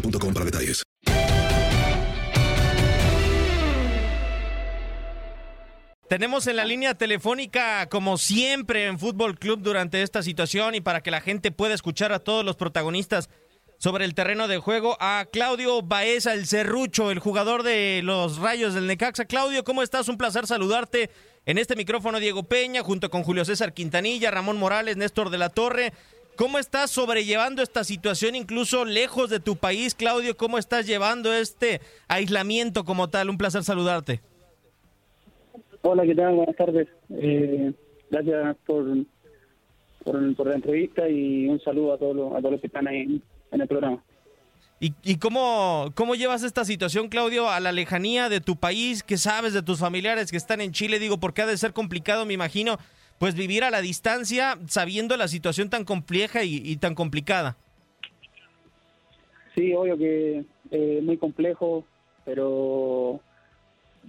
para detalles. Tenemos en la línea telefónica, como siempre en Fútbol Club durante esta situación y para que la gente pueda escuchar a todos los protagonistas sobre el terreno de juego, a Claudio Baeza, el serrucho, el jugador de los Rayos del Necaxa. Claudio, ¿cómo estás? Un placer saludarte en este micrófono Diego Peña, junto con Julio César Quintanilla, Ramón Morales, Néstor de la Torre. ¿Cómo estás sobrellevando esta situación incluso lejos de tu país, Claudio? ¿Cómo estás llevando este aislamiento como tal? Un placer saludarte. Hola, ¿qué tal? Buenas tardes. Eh, gracias por, por, por, la entrevista y un saludo a todos los, a todos los que están ahí en, en el programa. ¿Y, y cómo, cómo llevas esta situación, Claudio, a la lejanía de tu país? ¿Qué sabes de tus familiares que están en Chile? Digo, porque ha de ser complicado, me imagino, pues vivir a la distancia sabiendo la situación tan compleja y, tan complicada. Sí, obvio que eh, muy complejo, pero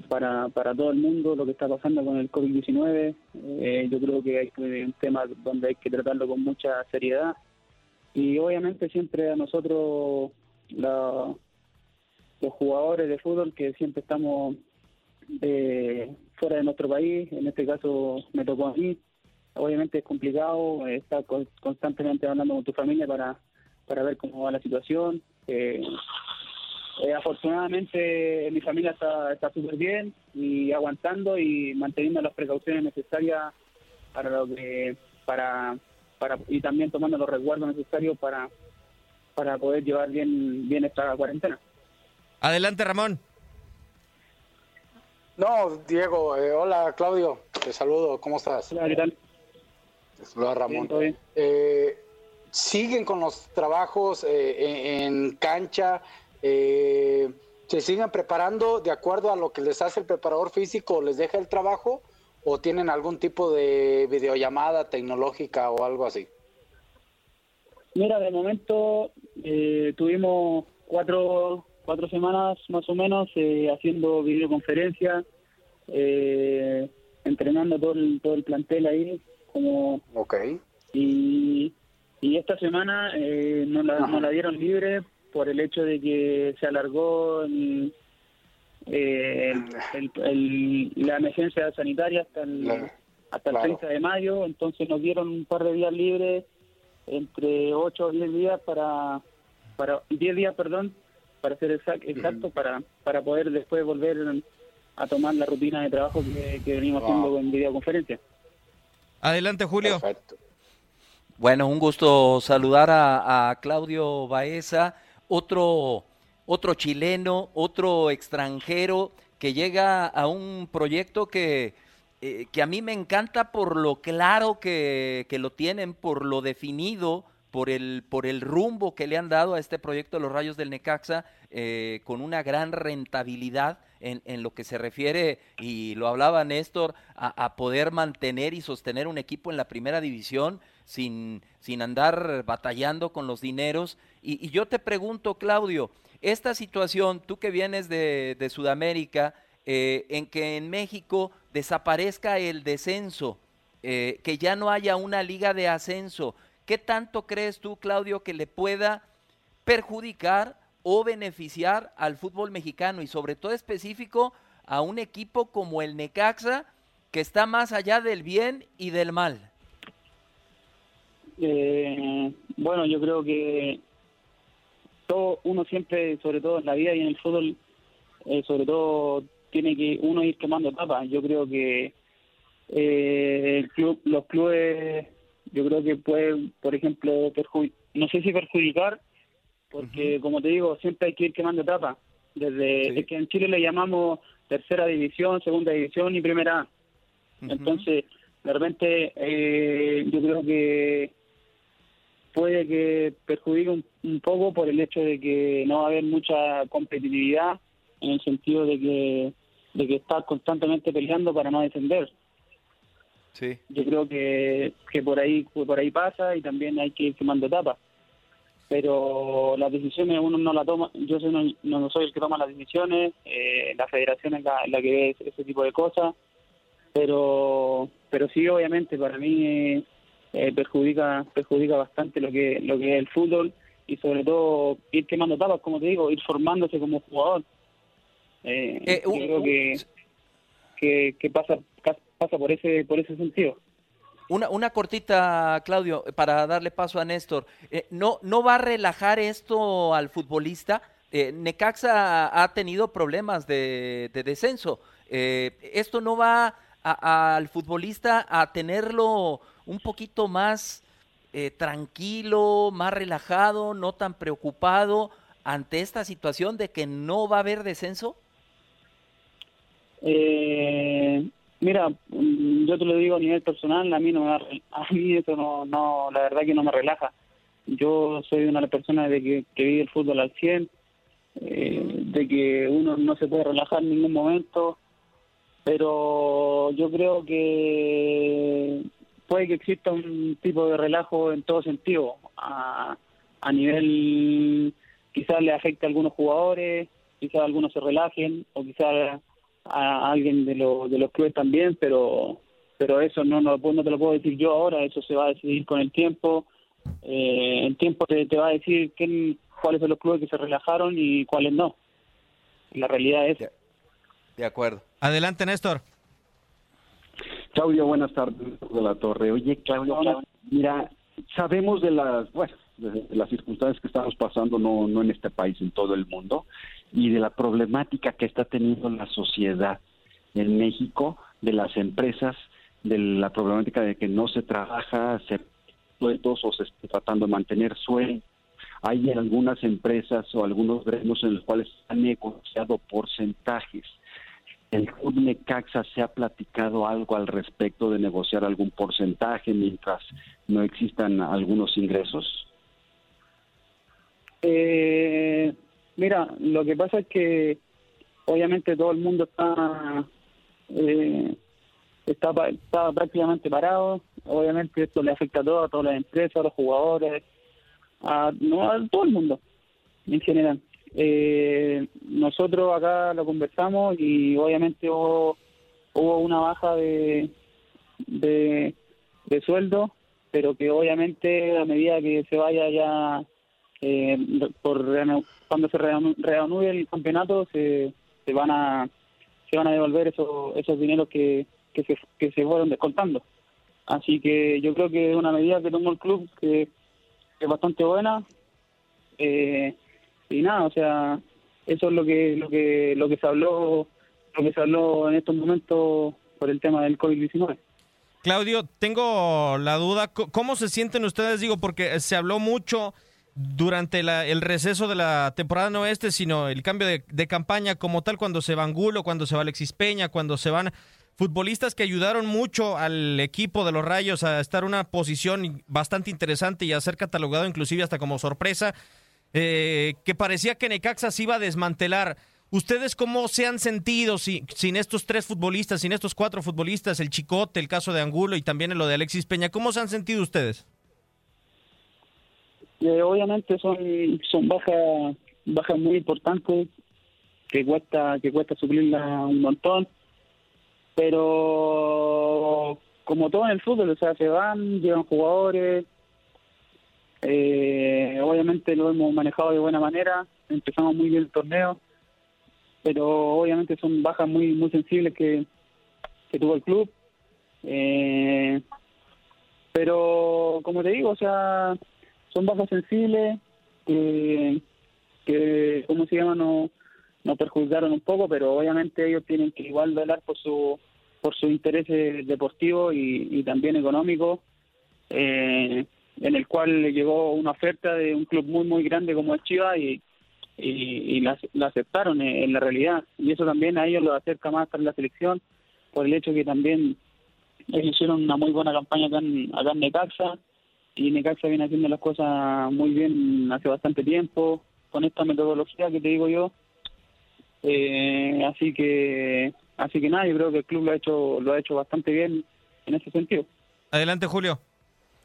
para, para todo el mundo lo que está pasando con el COVID-19. Eh, yo creo que hay un tema donde hay que tratarlo con mucha seriedad. Y obviamente siempre a nosotros, la, los jugadores de fútbol, que siempre estamos eh, fuera de nuestro país, en este caso me tocó a mí. Obviamente es complicado estar constantemente hablando con tu familia para, para ver cómo va la situación. Eh, eh, afortunadamente mi familia está está súper bien y aguantando y manteniendo las precauciones necesarias para lo que para para y también tomando los resguardos necesarios para para poder llevar bien bien esta cuarentena. Adelante, Ramón. No, Diego, eh, hola Claudio, te saludo, ¿cómo estás? Hola, ¿qué tal? Saluda Ramón. Bien, bien. Eh, ¿Siguen con los trabajos eh, en, en, cancha? Eh, ¿Se siguen preparando de acuerdo a lo que les hace el preparador físico? ¿Les deja el trabajo? ¿O tienen algún tipo de videollamada tecnológica o algo así? Mira, de momento eh, tuvimos cuatro, cuatro semanas más o menos eh, haciendo videoconferencias, eh, entrenando todo el, todo el plantel ahí. Como, ok. Y, y esta semana eh, nos, la, nos la dieron libre por el hecho de que se alargó el, eh, el, el, la emergencia sanitaria hasta el, Claro. hasta el Claro. 30 de mayo, entonces nos dieron un par de días libres, entre 8 o 10 días para, para 10 días, perdón, para ser exact, exacto, para, para poder después volver a tomar la rutina de trabajo que, que venimos haciendo en videoconferencia. Adelante, Julio. Perfecto. Bueno, un gusto saludar a, a Claudio Baeza. otro, otro chileno, otro extranjero que llega a un proyecto que, eh, que a mí me encanta por lo claro que, que, lo tienen, por lo definido, por el, por el rumbo que le han dado a este proyecto de los Rayos del Necaxa, eh, con una gran rentabilidad en, en, lo que se refiere, y lo hablaba Néstor, a, a, poder mantener y sostener un equipo en la primera división sin, sin andar batallando con los dineros. Y, yo te pregunto, Claudio, esta situación, tú que vienes de, de Sudamérica, eh, en que en México desaparezca el descenso, eh, que ya no haya una liga de ascenso, ¿qué tanto crees tú, Claudio, que le pueda perjudicar o beneficiar al fútbol mexicano y sobre todo específico a un equipo como el Necaxa, que está más allá del bien y del mal? Eh, bueno, yo creo que todo uno siempre, sobre todo en la vida y en el fútbol, eh, sobre todo tiene que uno ir quemando etapas. Yo creo que eh, el club, los clubes, yo creo que pueden, por ejemplo, no sé si perjudicar, porque uh -huh. como te digo, siempre hay que ir quemando etapas. Desde sí. es que en Chile le llamamos tercera división, segunda división y primera A. Uh -huh. Entonces, de repente, eh, yo creo que puede que perjudique un, un, poco por el hecho de que no va a haber mucha competitividad en el sentido de que de que está constantemente peleando para no descender. Sí. Yo creo que, que por ahí por ahí pasa y también hay que ir quemando etapas. Pero las decisiones uno no las toma, yo soy, no, no soy el que toma las decisiones, eh, la federación es la, la, que ve ese tipo de cosas, pero pero sí obviamente para mí eh, perjudica perjudica bastante lo que lo que es el fútbol y sobre todo ir quemando etapas, como te digo, ir formándose como jugador. Eh, eh, yo creo que, que, que, pasa pasa por ese por ese sentido. Una, una cortita, Claudio, para darle paso a Néstor. Eh, ¿no, ¿No va a relajar esto al futbolista? Eh, Necaxa ha tenido problemas de, de descenso. ¿Esto no va a, a, al futbolista a tenerlo un poquito más tranquilo, más relajado, no tan preocupado ante esta situación de que no va a haber descenso? Mira, yo te lo digo a nivel personal, a mí no me a mí eso no, no, la verdad que no me relaja. Yo soy una personas de que, que vive el fútbol al 100, eh, de que uno no se puede relajar en ningún momento, pero yo creo que puede que exista un tipo de relajo en todo sentido, a, a nivel quizás le afecte a algunos jugadores, quizás algunos se relajen, o quizás a alguien de, lo, de los clubes también, pero pero eso no, no, no te lo puedo decir yo ahora, eso se va a decidir con el tiempo. Eh, el tiempo te, te va a decir quién, cuáles son los clubes que se relajaron y cuáles no. La realidad es. De, de acuerdo. Adelante, Néstor. Claudio, buenas tardes de la Torre. Oye, Claudio, Claudio mira, sabemos de las, bueno, de las circunstancias que estamos pasando, no, no en este país, en todo el mundo, y de la problemática que está teniendo la sociedad en México, de las empresas, de la problemática de que no se trabaja, se sueldos o se está tratando de mantener sueldos. Hay algunas empresas o algunos gremios en los cuales han negociado porcentajes. ¿El Club Necaxa se ha platicado algo al respecto de negociar algún porcentaje mientras no existan algunos ingresos? Eh, mira, lo que pasa es que obviamente todo el mundo está eh, está, prácticamente parado. Obviamente esto le afecta a todo, a todas las empresas, a los jugadores, a, no, a todo el mundo en general. Eh, nosotros acá lo conversamos y obviamente hubo, hubo una baja de, de, de sueldo, pero que obviamente a medida que se vaya ya eh, por cuando se reanude el campeonato se, se van a se van a devolver esos esos dineros que, que se que se fueron descontando. Así que yo creo que es una medida que tomó el club que, es bastante buena. Eh, y nada o sea eso es lo que lo que lo que se habló lo que se habló en estos momentos por el tema del covid 19 Claudio, tengo la duda, ¿cómo se sienten ustedes? Digo, porque se habló mucho durante el receso de la temporada no este, sino el cambio de, campaña como tal, cuando se va Angulo, cuando se va Alexis Peña, cuando se van futbolistas que ayudaron mucho al equipo de los Rayos a estar en una posición bastante interesante y a ser catalogado inclusive hasta como sorpresa, eh, que parecía que Necaxa se iba a desmantelar. ¿Ustedes cómo se han sentido sin estos tres futbolistas, sin estos cuatro futbolistas, el Chicote, el caso de Angulo y también lo de Alexis Peña? ¿Cómo se han sentido ustedes? Eh, obviamente son son bajas bajas muy importantes que cuesta que cuesta suplirla un montón. Pero como todo en el fútbol o sea se van llegan jugadores eh, obviamente lo hemos manejado de buena manera empezamos muy bien el torneo pero obviamente son bajas muy muy sensibles que, que tuvo el club. Eh, pero como te digo o sea son bajas sensibles que, que ¿cómo se llama? No, no perjudicaron un poco, pero obviamente ellos tienen que igual velar por su por sus intereses deportivos y, también económicos, eh, en el cual le llegó una oferta de un club muy muy grande como el Chivas y, y, la, aceptaron en, la realidad. Y eso también a ellos los acerca más a la selección, por el hecho que también ellos hicieron una muy buena campaña acá en, acá en Necaxa, y Necaxa viene haciendo las cosas muy bien hace bastante tiempo, con esta metodología que te digo yo. Eh, así que así que nada, yo creo que el club lo ha hecho lo ha hecho bastante bien en ese sentido. Adelante, Julio.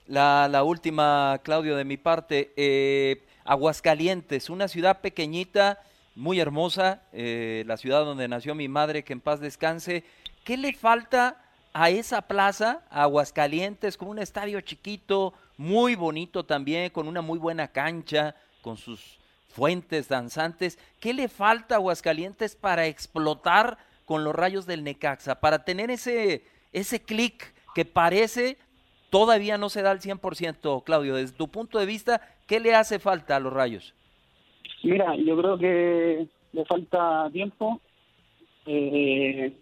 La, la última, Claudio, de mi parte. Eh, Aguascalientes, una ciudad pequeñita, muy hermosa, eh, la ciudad donde nació mi madre, que en paz descanse. ¿Qué le falta a esa plaza, Aguascalientes, con un estadio chiquito, muy bonito también, con una muy buena cancha, con sus fuentes danzantes. ¿Qué le falta a Aguascalientes para explotar con los rayos del Necaxa? Para tener ese, ese clic que parece todavía no se da al 100%, Claudio. Desde tu punto de vista, ¿qué le hace falta a los rayos? Mira, yo creo que le falta tiempo. Eh,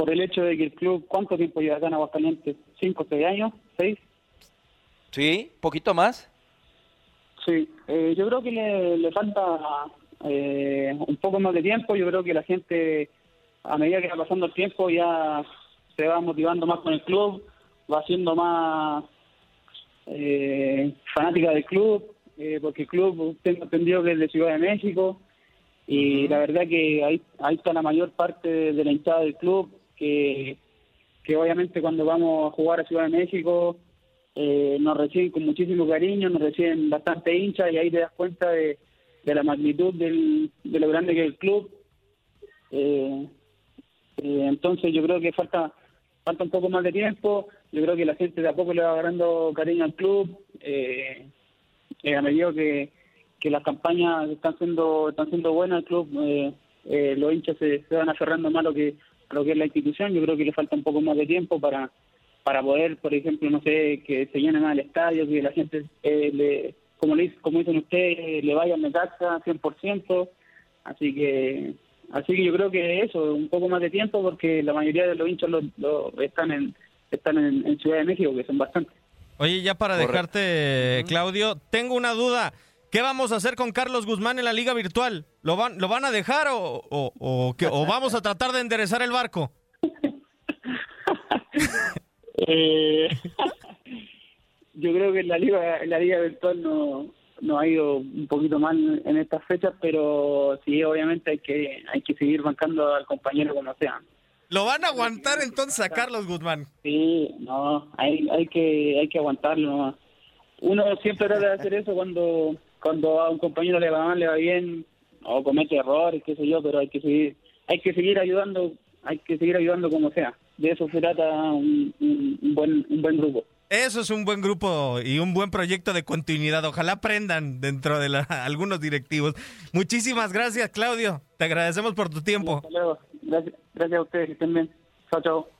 por el hecho de que el club, ¿cuánto tiempo lleva acá en Aguascalientes? ¿Cinco, seis años? ¿Seis? Sí, poquito más. Sí, eh, yo creo que le, falta eh, un poco más de tiempo. Yo creo que la gente, a medida que va pasando el tiempo, ya se va motivando más con el club, va siendo más eh, fanática del club, porque el club tengo entendido que es de Ciudad de México y la verdad que ahí, ahí está la mayor parte de la hinchada del club, que, que obviamente cuando vamos a jugar a Ciudad de México eh, nos reciben con muchísimo cariño, nos reciben bastante hinchas y ahí te das cuenta de, la magnitud del, de lo grande que es el club. Eh, eh, entonces yo creo que falta falta un poco más de tiempo, yo creo que la gente de a poco le va agarrando cariño al club, a medida que, que las campañas están siendo están siendo buenas, el club, los hinchas se, van aferrando más lo que lo que es la institución, yo creo que le falta un poco más de tiempo para para poder, por ejemplo, no sé, que se llenen al estadio, que la gente, eh, le, como, le, como dicen ustedes, le vayan de taxa 100%. Así que así que yo creo que eso, un poco más de tiempo, porque la mayoría de los hinchas lo, están en están en, Ciudad de México, que son bastantes. Oye, ya para dejarte, Claudio, tengo una duda. ¿Qué vamos a hacer con Carlos Guzmán en la liga virtual? ¿Lo van, ¿lo van a dejar o, o, o, o vamos a tratar de enderezar el barco? Eh, yo creo que la liga, la liga virtual no, no ha ido un poquito mal en estas fechas, pero sí, obviamente hay que hay que seguir bancando al compañero como sea. ¿Lo van a aguantar entonces a Carlos Guzmán? Sí, no, hay, hay que hay que aguantarlo. Uno siempre trata de hacer eso cuando cuando a un compañero le va mal, le va bien o comete errores, qué sé yo, pero hay que seguir hay que seguir ayudando, hay que seguir ayudando como sea de eso se trata un, buen, un buen grupo. Eso es un buen grupo y un buen proyecto de continuidad. Ojalá aprendan dentro de algunos directivos. Muchísimas gracias, Claudio. Te agradecemos por tu tiempo. Gracias, gracias a ustedes. Que estén bien. Chao, chao.